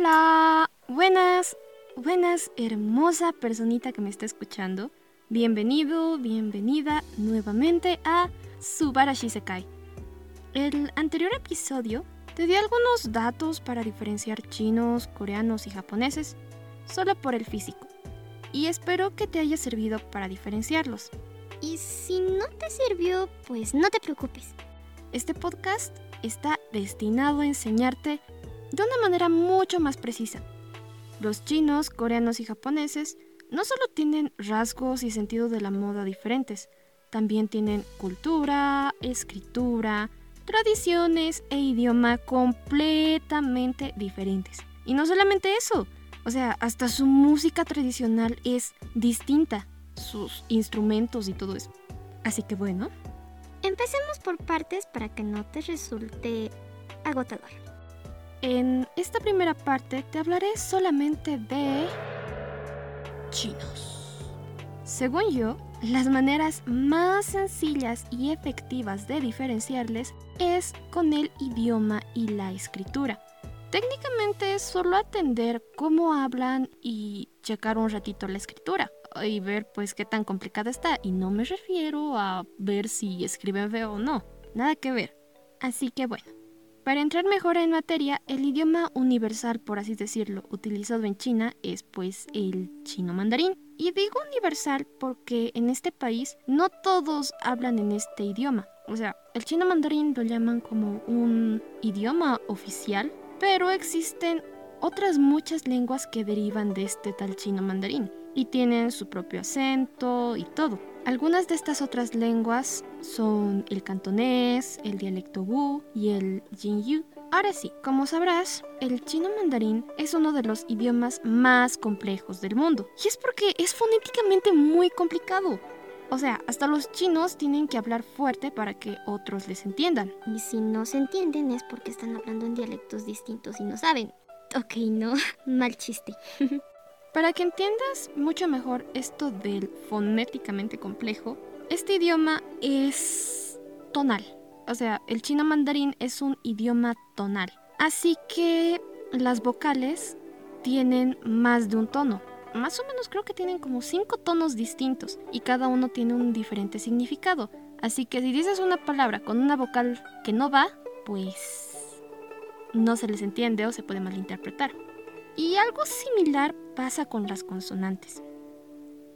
Hola, buenas, buenas, hermosa personita que me está escuchando. Bienvenido, bienvenida nuevamente a Subarashi Sekai. El anterior episodio te di algunos datos para diferenciar chinos, coreanos y japoneses, solo por el físico. Y espero que te haya servido para diferenciarlos. Y si no te sirvió, pues no te preocupes. Este podcast está destinado a enseñarte de una manera mucho más precisa. Los chinos, coreanos y japoneses no solo tienen rasgos y sentido de la moda diferentes, también tienen cultura, escritura, tradiciones e idioma completamente diferentes. Y no solamente eso, o sea, hasta su música tradicional es distinta, sus instrumentos y todo eso. Así que bueno. Empecemos por partes para que no te resulte agotador. En esta primera parte te hablaré solamente de chinos. Según yo, las maneras más sencillas y efectivas de diferenciarles es con el idioma y la escritura. Técnicamente es solo atender cómo hablan y checar un ratito la escritura y ver pues qué tan complicada está. Y no me refiero a ver si escriben feo o no, nada que ver. Así que bueno, para entrar mejor en materia, el idioma universal, por así decirlo, utilizado en China es pues el chino mandarín. Y digo universal porque en este país no todos hablan en este idioma. O sea, el chino mandarín lo llaman como un idioma oficial, pero existen otras muchas lenguas que derivan de este tal chino mandarín y tienen su propio acento y todo. Algunas de estas otras lenguas son el cantonés, el dialecto Wu y el Jinyu. Ahora sí, como sabrás, el chino mandarín es uno de los idiomas más complejos del mundo. Y es porque es fonéticamente muy complicado. O sea, hasta los chinos tienen que hablar fuerte para que otros les entiendan. Y si no se entienden es porque están hablando en dialectos distintos y no saben. Ok, no, mal chiste. Para que entiendas mucho mejor esto del fonéticamente complejo, este idioma es tonal. O sea, el chino mandarín es un idioma tonal. Así que las vocales tienen más de un tono. Más o menos creo que tienen como cinco tonos distintos y cada uno tiene un diferente significado. Así que si dices una palabra con una vocal que no va, pues no se les entiende o se puede malinterpretar. Y algo similar pasa con las consonantes.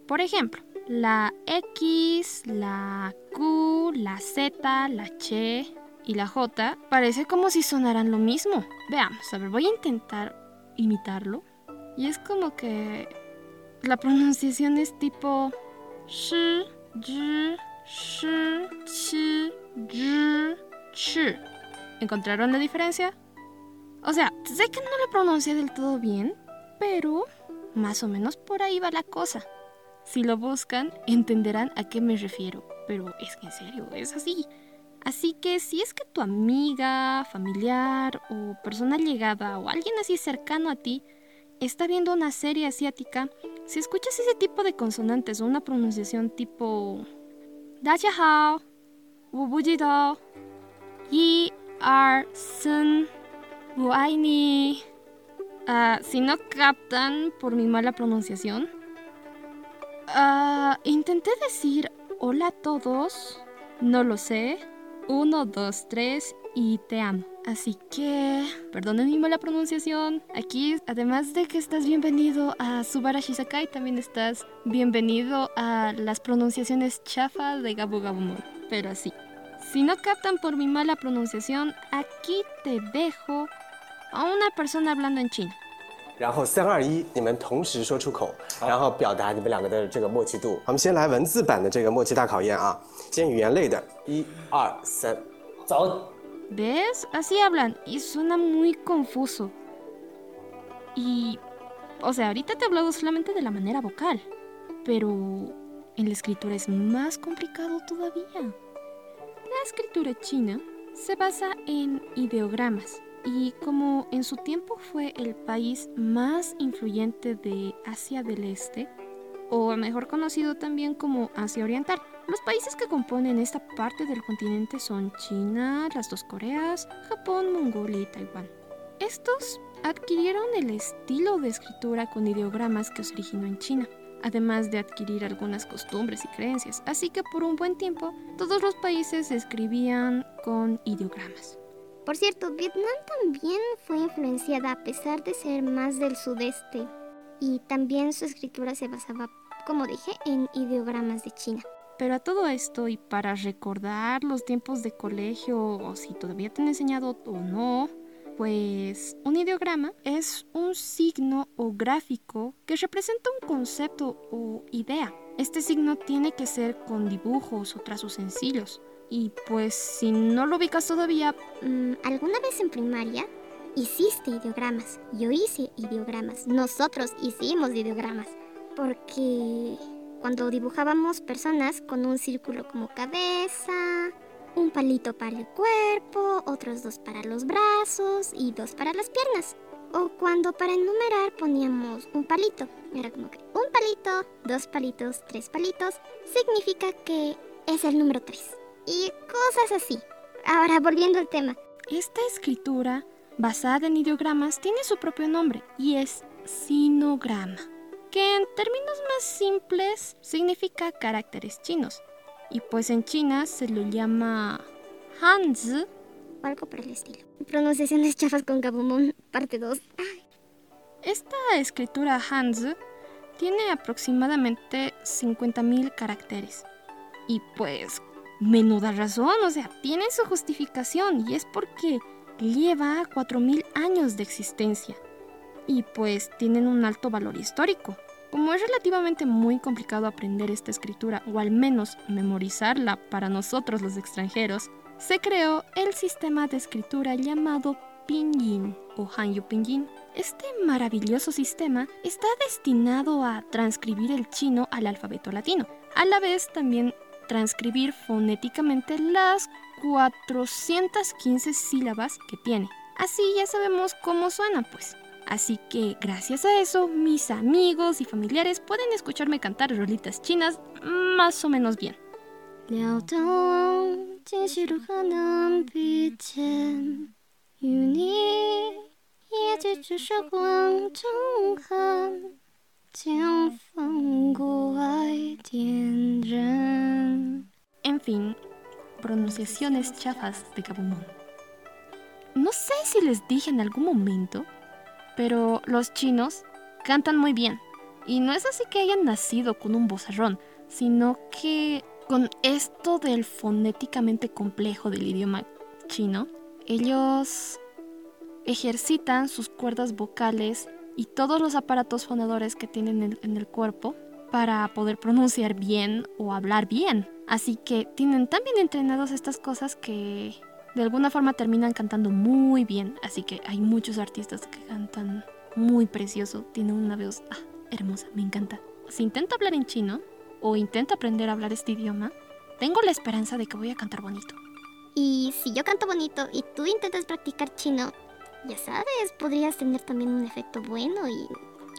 Por ejemplo, la X, la Q, la Z, la Ch y la J parece como si sonaran lo mismo. Veamos, a ver, voy a intentar imitarlo. Y es como que la pronunciación es tipo sh, y, sh, ch, y, ch. ¿Encontraron la diferencia? O sea, sé que no lo pronuncié del todo bien, pero más o menos por ahí va la cosa. Si lo buscan, entenderán a qué me refiero, pero es que en serio, es así. Así que si es que tu amiga, familiar o persona llegada o alguien así cercano a ti está viendo una serie asiática, si escuchas ese tipo de consonantes o una pronunciación tipo Hao, Wubujido, Yi, Ar, Sun, Buaini. Ah, si no captan por mi mala pronunciación, uh, intenté decir hola a todos, no lo sé, uno, dos, tres y te amo. Así que, perdonen mi mala pronunciación. Aquí, además de que estás bienvenido a Subarashi Sakai, también estás bienvenido a las pronunciaciones chafa de Gabu Gabumon. Pero así. Si no captan por mi mala pronunciación, aquí te dejo a una persona hablando en chino. 然后三二一，你们同时说出口，然后表达你们两个的这个默契度。我们先来文字版的这个默契大考验啊，先语言类的，一二三，走。¿Ves? Así hablan y suena muy confuso. Y, o sea, ahorita te he hablado solamente de la manera vocal, pero en la escritura es más complicado todavía. La escritura china se basa en ideogramas y como en su tiempo fue el país más influyente de Asia del Este, o mejor conocido también como Asia Oriental. Los países que componen esta parte del continente son China, las dos Coreas, Japón, Mongolia y Taiwán. Estos adquirieron el estilo de escritura con ideogramas que se originó en China, además de adquirir algunas costumbres y creencias. Así que por un buen tiempo todos los países escribían con ideogramas. Por cierto, Vietnam también fue influenciada a pesar de ser más del sudeste y también su escritura se basaba, como dije, en ideogramas de China. Pero a todo esto y para recordar los tiempos de colegio o si todavía te han enseñado o no, pues un ideograma es un signo o gráfico que representa un concepto o idea. Este signo tiene que ser con dibujos o trazos sencillos. Y pues si no lo ubicas todavía... Mm, ¿Alguna vez en primaria hiciste ideogramas? Yo hice ideogramas. Nosotros hicimos ideogramas. Porque cuando dibujábamos personas con un círculo como cabeza, un palito para el cuerpo, otros dos para los brazos y dos para las piernas. O cuando para enumerar poníamos un palito. Era como que un palito, dos palitos, tres palitos, significa que es el número tres. Y cosas así. Ahora volviendo al tema. Esta escritura, basada en ideogramas, tiene su propio nombre y es sinograma que en términos más simples significa caracteres chinos. Y pues en China se lo llama Hanzi. O algo por el estilo. Pronunciaciones chafas con Gabumon, parte 2. Esta escritura Hanzi tiene aproximadamente 50.000 caracteres. Y pues, menuda razón, o sea, tiene su justificación y es porque lleva 4.000 años de existencia y pues tienen un alto valor histórico. Como es relativamente muy complicado aprender esta escritura o al menos memorizarla para nosotros los extranjeros, se creó el sistema de escritura llamado Pinyin o Hanyu Pinyin. Este maravilloso sistema está destinado a transcribir el chino al alfabeto latino, a la vez también transcribir fonéticamente las 415 sílabas que tiene. Así ya sabemos cómo suena, pues. Así que gracias a eso, mis amigos y familiares pueden escucharme cantar rolitas chinas más o menos bien. En fin, pronunciaciones chafas de Gabumon. No sé si les dije en algún momento pero los chinos cantan muy bien. Y no es así que hayan nacido con un bozarrón, sino que con esto del fonéticamente complejo del idioma chino, ellos ejercitan sus cuerdas vocales y todos los aparatos fonadores que tienen en el cuerpo para poder pronunciar bien o hablar bien. Así que tienen tan bien entrenados estas cosas que de alguna forma terminan cantando muy bien. Así que hay muchos artistas que cantan muy precioso. Tienen una voz ah, hermosa, me encanta. Si intento hablar en chino o intento aprender a hablar este idioma, tengo la esperanza de que voy a cantar bonito. Y si yo canto bonito y tú intentas practicar chino, ya sabes, podrías tener también un efecto bueno y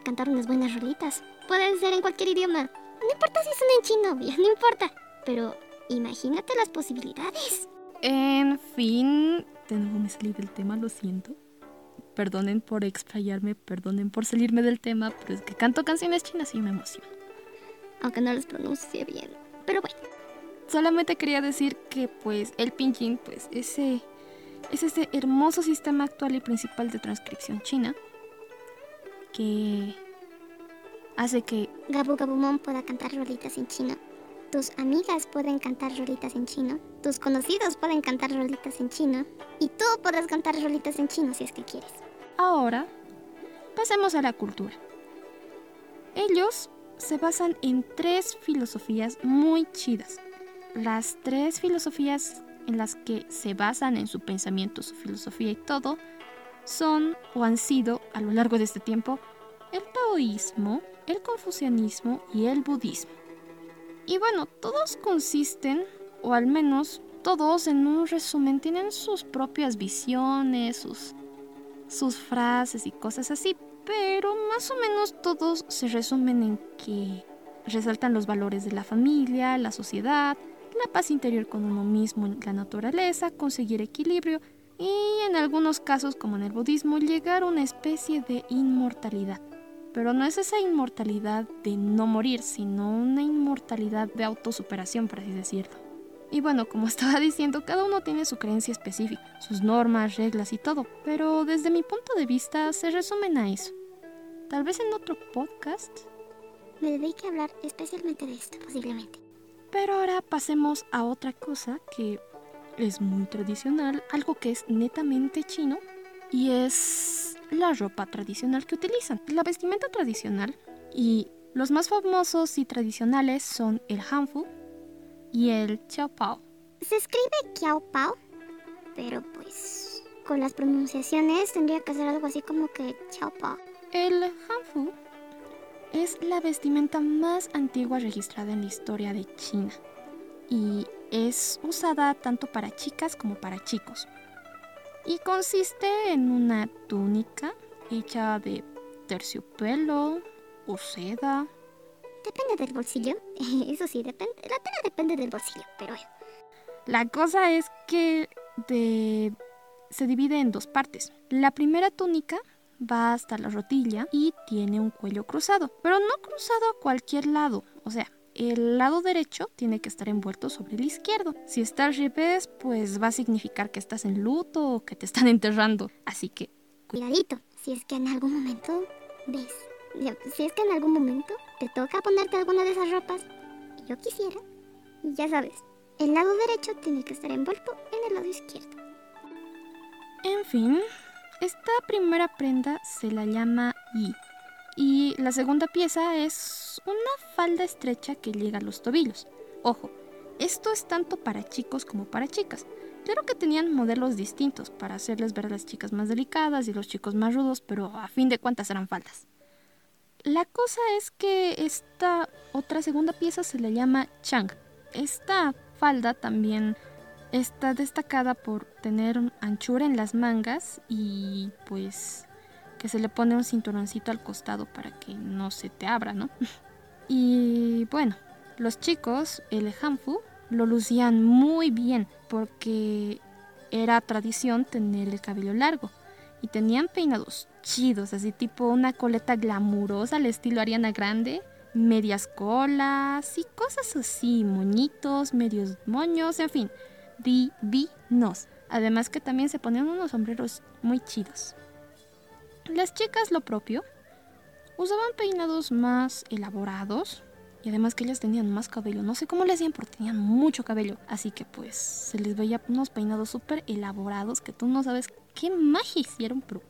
cantar unas buenas rolitas. Pueden ser en cualquier idioma. No importa si son en chino, ya no importa. Pero imagínate las posibilidades. En fin, de nuevo me salí del tema, lo siento. Perdonen por explayarme, perdonen por salirme del tema, pero es que canto canciones chinas y me emociono. Aunque no las pronuncie bien, pero bueno. Solamente quería decir que pues el pinyin pues ese es ese hermoso sistema actual y principal de transcripción china que hace que Gabu Gabumon pueda cantar rolitas en chino tus amigas pueden cantar rolitas en chino, tus conocidos pueden cantar rolitas en chino y tú podrás cantar rolitas en chino si es que quieres. Ahora, pasemos a la cultura. Ellos se basan en tres filosofías muy chidas. Las tres filosofías en las que se basan en su pensamiento, su filosofía y todo, son o han sido a lo largo de este tiempo el taoísmo, el confucianismo y el budismo. Y bueno, todos consisten, o al menos todos en un resumen, tienen sus propias visiones, sus, sus frases y cosas así, pero más o menos todos se resumen en que resaltan los valores de la familia, la sociedad, la paz interior con uno mismo, la naturaleza, conseguir equilibrio y en algunos casos, como en el budismo, llegar a una especie de inmortalidad. Pero no es esa inmortalidad de no morir, sino una inmortalidad de autosuperación, por así decirlo. Y bueno, como estaba diciendo, cada uno tiene su creencia específica, sus normas, reglas y todo, pero desde mi punto de vista se resumen a eso. Tal vez en otro podcast. Me dedique a hablar especialmente de esto, posiblemente. Pero ahora pasemos a otra cosa que es muy tradicional, algo que es netamente chino, y es la ropa tradicional que utilizan. La vestimenta tradicional y los más famosos y tradicionales son el hanfu y el chao pao. Se escribe kiao pao, pero pues con las pronunciaciones tendría que ser algo así como que chao pao. El hanfu es la vestimenta más antigua registrada en la historia de China y es usada tanto para chicas como para chicos. Y consiste en una túnica hecha de terciopelo o seda. Depende del bolsillo. Eso sí, depende. La tela depende del bolsillo, pero... La cosa es que se divide en dos partes. La primera túnica va hasta la rodilla y tiene un cuello cruzado, pero no cruzado a cualquier lado. O sea, el lado derecho tiene que estar envuelto sobre el izquierdo. Si está al revés, pues va a significar que estás en luto o que te están enterrando. Así que... Cuidadito, si es que en algún momento ves, si es que en algún momento te toca ponerte alguna de esas ropas, yo quisiera, ya sabes, el lado derecho tiene que estar envuelto en el lado izquierdo. En fin, esta primera prenda se la llama Yi y la segunda pieza es una falda estrecha que llega a los tobillos. Ojo, esto es tanto para chicos como para chicas. Claro que tenían modelos distintos para hacerles ver a las chicas más delicadas y los chicos más rudos, pero a fin de cuentas eran faldas. La cosa es que esta otra segunda pieza se le llama Chang. Esta falda también está destacada por tener anchura en las mangas y pues que se le pone un cinturoncito al costado para que no se te abra, ¿no? y bueno, los chicos, el hanfu, lo lucían muy bien porque era tradición tener el cabello largo y tenían peinados chidos, así tipo una coleta glamurosa al estilo Ariana Grande, medias colas y cosas así, moñitos, medios moños, en fin, divinos. Además que también se ponían unos sombreros muy chidos. Las chicas lo propio. Usaban peinados más elaborados y además que ellas tenían más cabello. No sé cómo le hacían, pero tenían mucho cabello. Así que pues se les veía unos peinados súper elaborados que tú no sabes qué magia hicieron, pero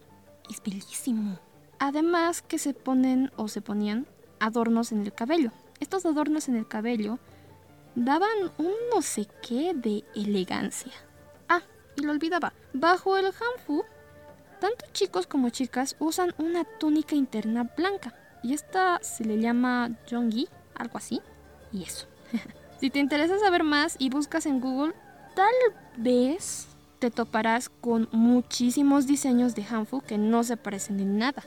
es bellísimo. Además que se ponen o se ponían adornos en el cabello. Estos adornos en el cabello daban un no sé qué de elegancia. Ah, y lo olvidaba. Bajo el hanfu tanto chicos como chicas usan una túnica interna blanca y esta se le llama Jongi, algo así, y eso. si te interesa saber más y buscas en Google, tal vez te toparás con muchísimos diseños de Hanfu que no se parecen en nada.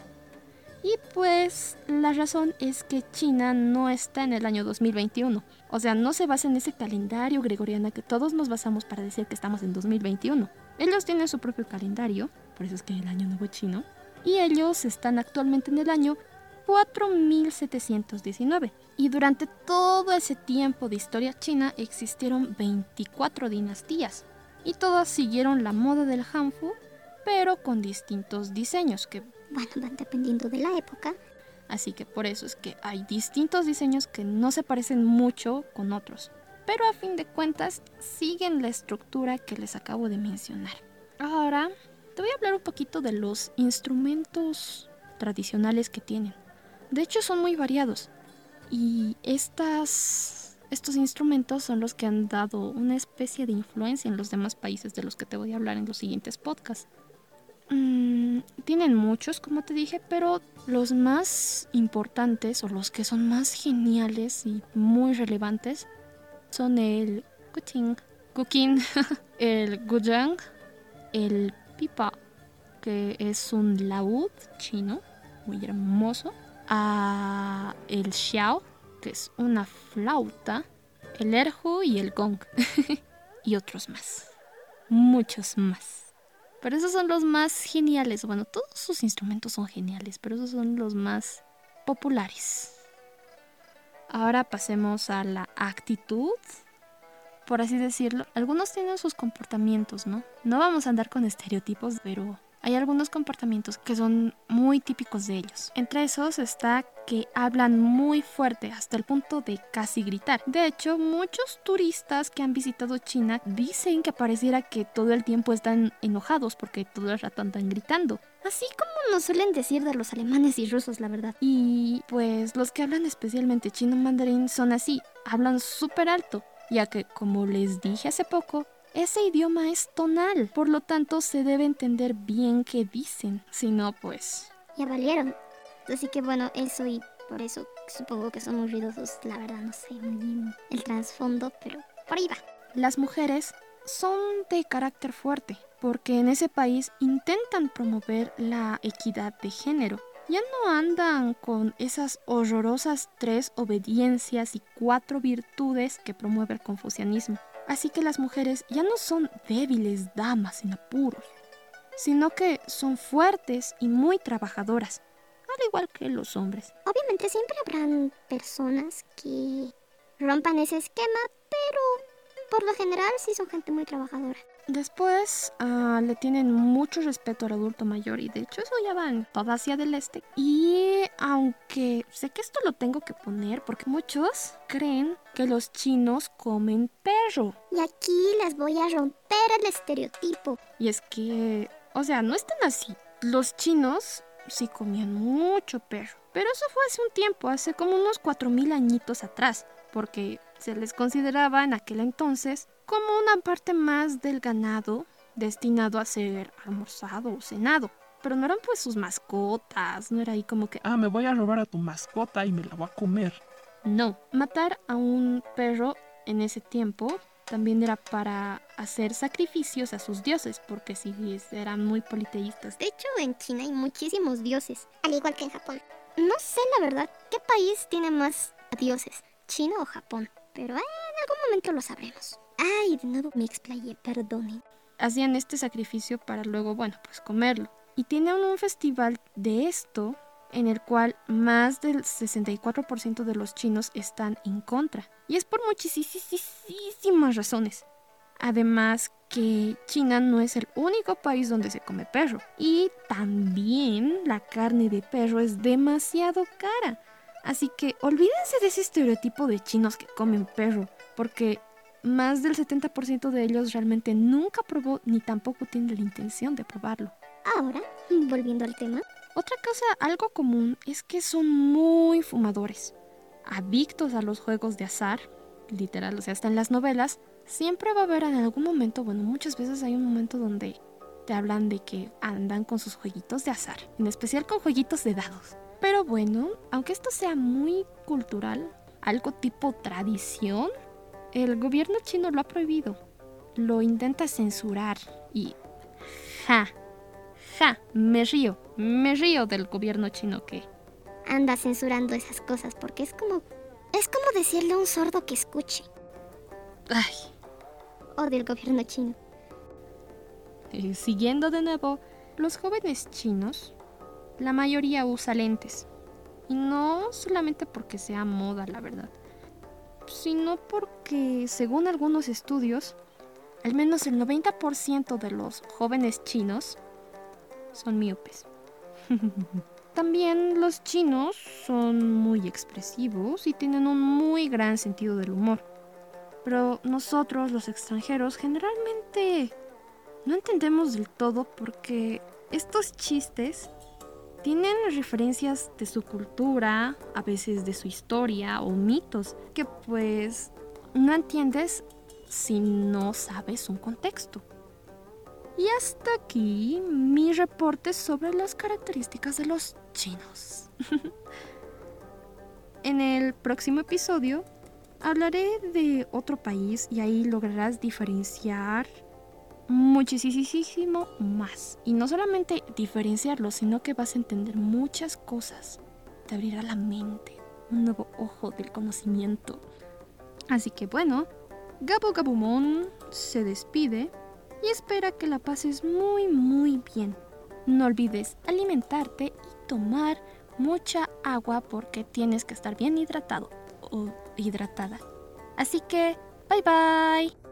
Y pues la razón es que China no está en el año 2021. O sea, no se basa en ese calendario gregoriano que todos nos basamos para decir que estamos en 2021. Ellos tienen su propio calendario por eso es que el año nuevo chino, y ellos están actualmente en el año 4719. Y durante todo ese tiempo de historia china existieron 24 dinastías, y todas siguieron la moda del Hanfu, pero con distintos diseños que... Bueno, dependiendo de la época. Así que por eso es que hay distintos diseños que no se parecen mucho con otros, pero a fin de cuentas siguen la estructura que les acabo de mencionar. Ahora te voy a hablar un poquito de los instrumentos tradicionales que tienen. De hecho son muy variados y estas, estos instrumentos son los que han dado una especie de influencia en los demás países de los que te voy a hablar en los siguientes podcasts. Mm, tienen muchos, como te dije, pero los más importantes o los que son más geniales y muy relevantes son el Guting, Gukin, el Gujang, el pipa, que es un laúd chino muy hermoso, a el xiao, que es una flauta, el erhu y el gong, y otros más, muchos más. Pero esos son los más geniales. Bueno, todos sus instrumentos son geniales, pero esos son los más populares. Ahora pasemos a la actitud, por así decirlo. Algunos tienen sus comportamientos, ¿no? No vamos a andar con estereotipos, pero hay algunos comportamientos que son muy típicos de ellos. Entre esos está que hablan muy fuerte hasta el punto de casi gritar. De hecho, muchos turistas que han visitado China dicen que pareciera que todo el tiempo están enojados porque todo el rato andan gritando. Así como nos suelen decir de los alemanes y rusos, la verdad. Y pues los que hablan especialmente chino mandarín son así, hablan súper alto, ya que como les dije hace poco, ese idioma es tonal, por lo tanto se debe entender bien qué dicen, si no pues... Ya valieron. Así que bueno, eso y por eso supongo que son muy ruidosos, la verdad no sé muy bien el trasfondo, pero por ahí va. Las mujeres son de carácter fuerte, porque en ese país intentan promover la equidad de género. Ya no andan con esas horrorosas tres obediencias y cuatro virtudes que promueve el confucianismo. Así que las mujeres ya no son débiles damas en apuros, sino que son fuertes y muy trabajadoras, al igual que los hombres. Obviamente siempre habrán personas que rompan ese esquema, pero por lo general sí son gente muy trabajadora. Después uh, le tienen mucho respeto al adulto mayor y de hecho eso ya va en toda Asia del Este. Y aunque sé que esto lo tengo que poner porque muchos creen que los chinos comen perro. Y aquí les voy a romper el estereotipo. Y es que, o sea, no están así. Los chinos sí comían mucho perro. Pero eso fue hace un tiempo, hace como unos 4.000 añitos atrás. Porque se les consideraba en aquel entonces como una parte más del ganado destinado a ser almorzado o cenado. Pero no eran pues sus mascotas, no era ahí como que... Ah, me voy a robar a tu mascota y me la voy a comer. No, matar a un perro en ese tiempo también era para hacer sacrificios a sus dioses, porque sí eran muy politeístas. De hecho, en China hay muchísimos dioses, al igual que en Japón. No sé la verdad qué país tiene más dioses, China o Japón, pero en algún momento lo sabremos. Ay, de nuevo me explayé, perdonen. Hacían este sacrificio para luego, bueno, pues comerlo. Y tienen un festival de esto en el cual más del 64% de los chinos están en contra. Y es por muchísimas razones. Además que China no es el único país donde se come perro. Y también la carne de perro es demasiado cara. Así que olvídense de ese estereotipo de chinos que comen perro, porque más del 70% de ellos realmente nunca probó ni tampoco tiene la intención de probarlo. Ahora, volviendo al tema. Otra cosa algo común es que son muy fumadores, adictos a los juegos de azar, literal, o sea, hasta en las novelas, siempre va a haber en algún momento, bueno, muchas veces hay un momento donde te hablan de que andan con sus jueguitos de azar, en especial con jueguitos de dados. Pero bueno, aunque esto sea muy cultural, algo tipo tradición, el gobierno chino lo ha prohibido. Lo intenta censurar y... Ja, ja, me río, me río del gobierno chino que... Anda censurando esas cosas porque es como... Es como decirle a un sordo que escuche. Ay. O del gobierno chino. Eh, siguiendo de nuevo, los jóvenes chinos la mayoría usa lentes. Y no solamente porque sea moda, la verdad, sino porque, según algunos estudios, al menos el 90% de los jóvenes chinos son miopes. También los chinos son muy expresivos y tienen un muy gran sentido del humor. Pero nosotros, los extranjeros, generalmente no entendemos del todo porque estos chistes tienen referencias de su cultura, a veces de su historia o mitos, que pues no entiendes si no sabes un contexto. Y hasta aquí mi reporte sobre las características de los chinos. en el próximo episodio hablaré de otro país y ahí lograrás diferenciar muchísimo más. Y no solamente diferenciarlo, sino que vas a entender muchas cosas. Te abrirá la mente, un nuevo ojo del conocimiento. Así que bueno, Gabo Gabumon se despide y espera que la pases muy muy bien. No olvides alimentarte y tomar mucha agua porque tienes que estar bien hidratado o hidratada. Así que, bye bye.